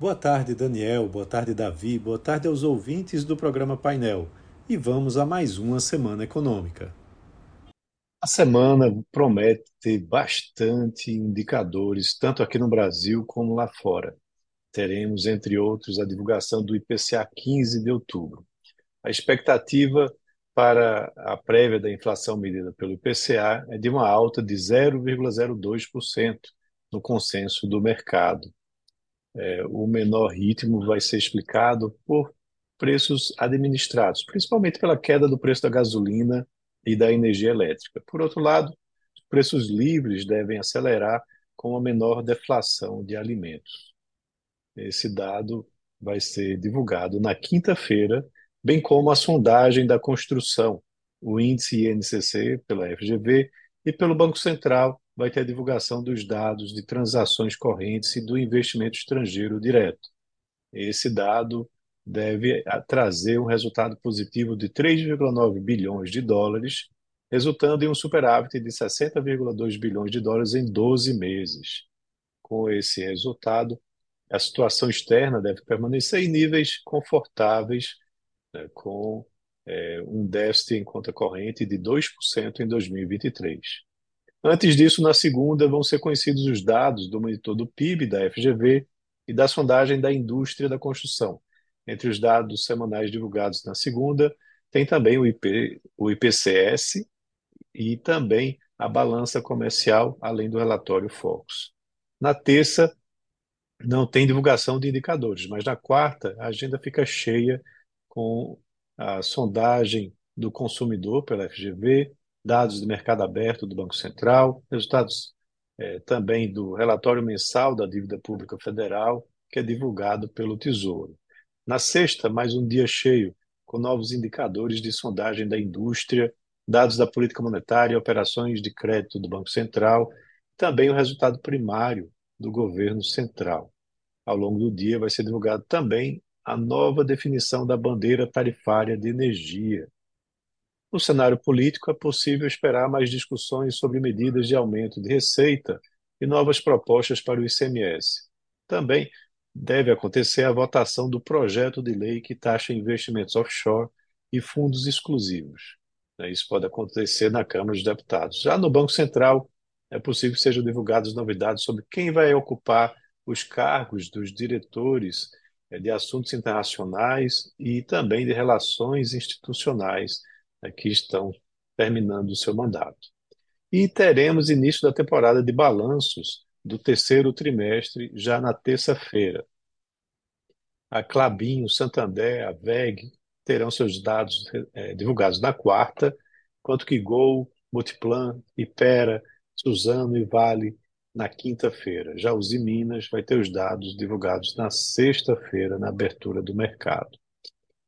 Boa tarde, Daniel. Boa tarde, Davi. Boa tarde aos ouvintes do programa Painel. E vamos a mais uma semana econômica. A semana promete ter bastante indicadores, tanto aqui no Brasil como lá fora. Teremos, entre outros, a divulgação do IPCA 15 de outubro. A expectativa para a prévia da inflação medida pelo IPCA é de uma alta de 0,02% no consenso do mercado é, o menor ritmo vai ser explicado por preços administrados, principalmente pela queda do preço da gasolina e da energia elétrica. Por outro lado, os preços livres devem acelerar com a menor deflação de alimentos. Esse dado vai ser divulgado na quinta-feira, bem como a sondagem da construção, o índice INCC pela FGV e pelo Banco Central, vai ter a divulgação dos dados de transações correntes e do investimento estrangeiro direto. Esse dado deve ah, trazer um resultado positivo de 3,9 bilhões de dólares, resultando em um superávit de 60,2 bilhões de dólares em 12 meses. Com esse resultado, a situação externa deve permanecer em níveis confortáveis, né, com é, um déficit em conta corrente de 2% em 2023. Antes disso, na segunda, vão ser conhecidos os dados do monitor do PIB, da FGV e da sondagem da indústria da construção. Entre os dados semanais divulgados na segunda, tem também o, IP, o IPCS e também a balança comercial, além do relatório Focus. Na terça, não tem divulgação de indicadores, mas na quarta, a agenda fica cheia com a sondagem do consumidor pela FGV, dados de mercado aberto do Banco Central, resultados é, também do relatório mensal da dívida pública federal, que é divulgado pelo Tesouro. Na sexta, mais um dia cheio, com novos indicadores de sondagem da indústria, dados da política monetária, operações de crédito do Banco Central, também o resultado primário do governo central. Ao longo do dia vai ser divulgado também a nova definição da bandeira tarifária de energia, no cenário político, é possível esperar mais discussões sobre medidas de aumento de receita e novas propostas para o ICMS. Também deve acontecer a votação do projeto de lei que taxa investimentos offshore e fundos exclusivos. Isso pode acontecer na Câmara dos Deputados. Já no Banco Central, é possível que sejam divulgadas novidades sobre quem vai ocupar os cargos dos diretores é, de assuntos internacionais e também de relações institucionais né, que estão terminando o seu mandato. E teremos início da temporada de balanços do terceiro trimestre já na terça-feira. A Clabin, o Santander, a VEG terão seus dados é, divulgados na quarta, enquanto que Gol, Multiplan, Ipera, Suzano e Vale na quinta-feira. Já os Minas vai ter os dados divulgados na sexta-feira, na abertura do mercado.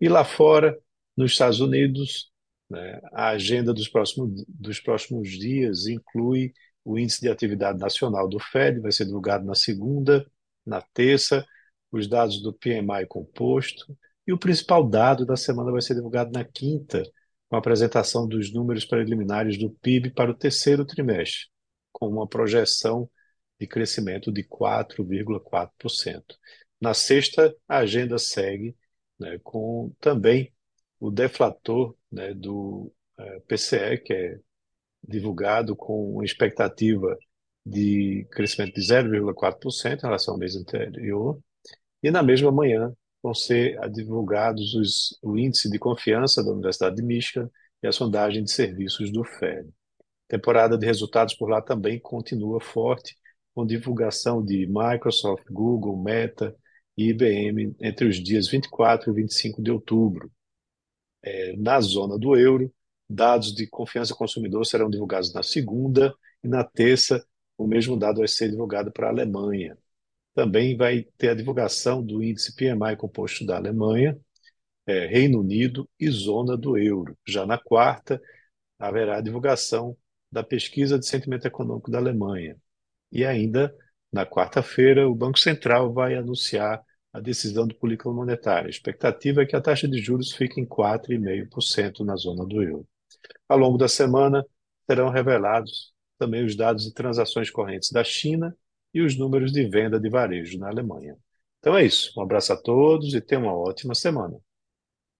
E lá fora, nos Estados Unidos, né? A agenda dos próximos, dos próximos dias inclui o Índice de Atividade Nacional do FED, vai ser divulgado na segunda, na terça, os dados do PMI composto, e o principal dado da semana vai ser divulgado na quinta, com a apresentação dos números preliminares do PIB para o terceiro trimestre, com uma projeção de crescimento de 4,4%. Na sexta, a agenda segue né, com também o deflator né, do é, PCE, que é divulgado com uma expectativa de crescimento de 0,4% em relação ao mês anterior, e na mesma manhã vão ser divulgados os, o índice de confiança da Universidade de Michigan e a sondagem de serviços do FED. Temporada de resultados por lá também continua forte, com divulgação de Microsoft, Google, Meta e IBM entre os dias 24 e 25 de outubro é, na zona do euro. Dados de confiança consumidor serão divulgados na segunda e na terça o mesmo dado vai ser divulgado para a Alemanha. Também vai ter a divulgação do índice PMI composto da Alemanha, é, Reino Unido e zona do euro. Já na quarta, haverá a divulgação da pesquisa de sentimento econômico da Alemanha. E ainda, na quarta-feira, o Banco Central vai anunciar a decisão de política monetária. A expectativa é que a taxa de juros fique em 4,5% na zona do euro. Ao longo da semana, serão revelados também os dados de transações correntes da China e os números de venda de varejo na Alemanha. Então é isso. Um abraço a todos e tenham uma ótima semana.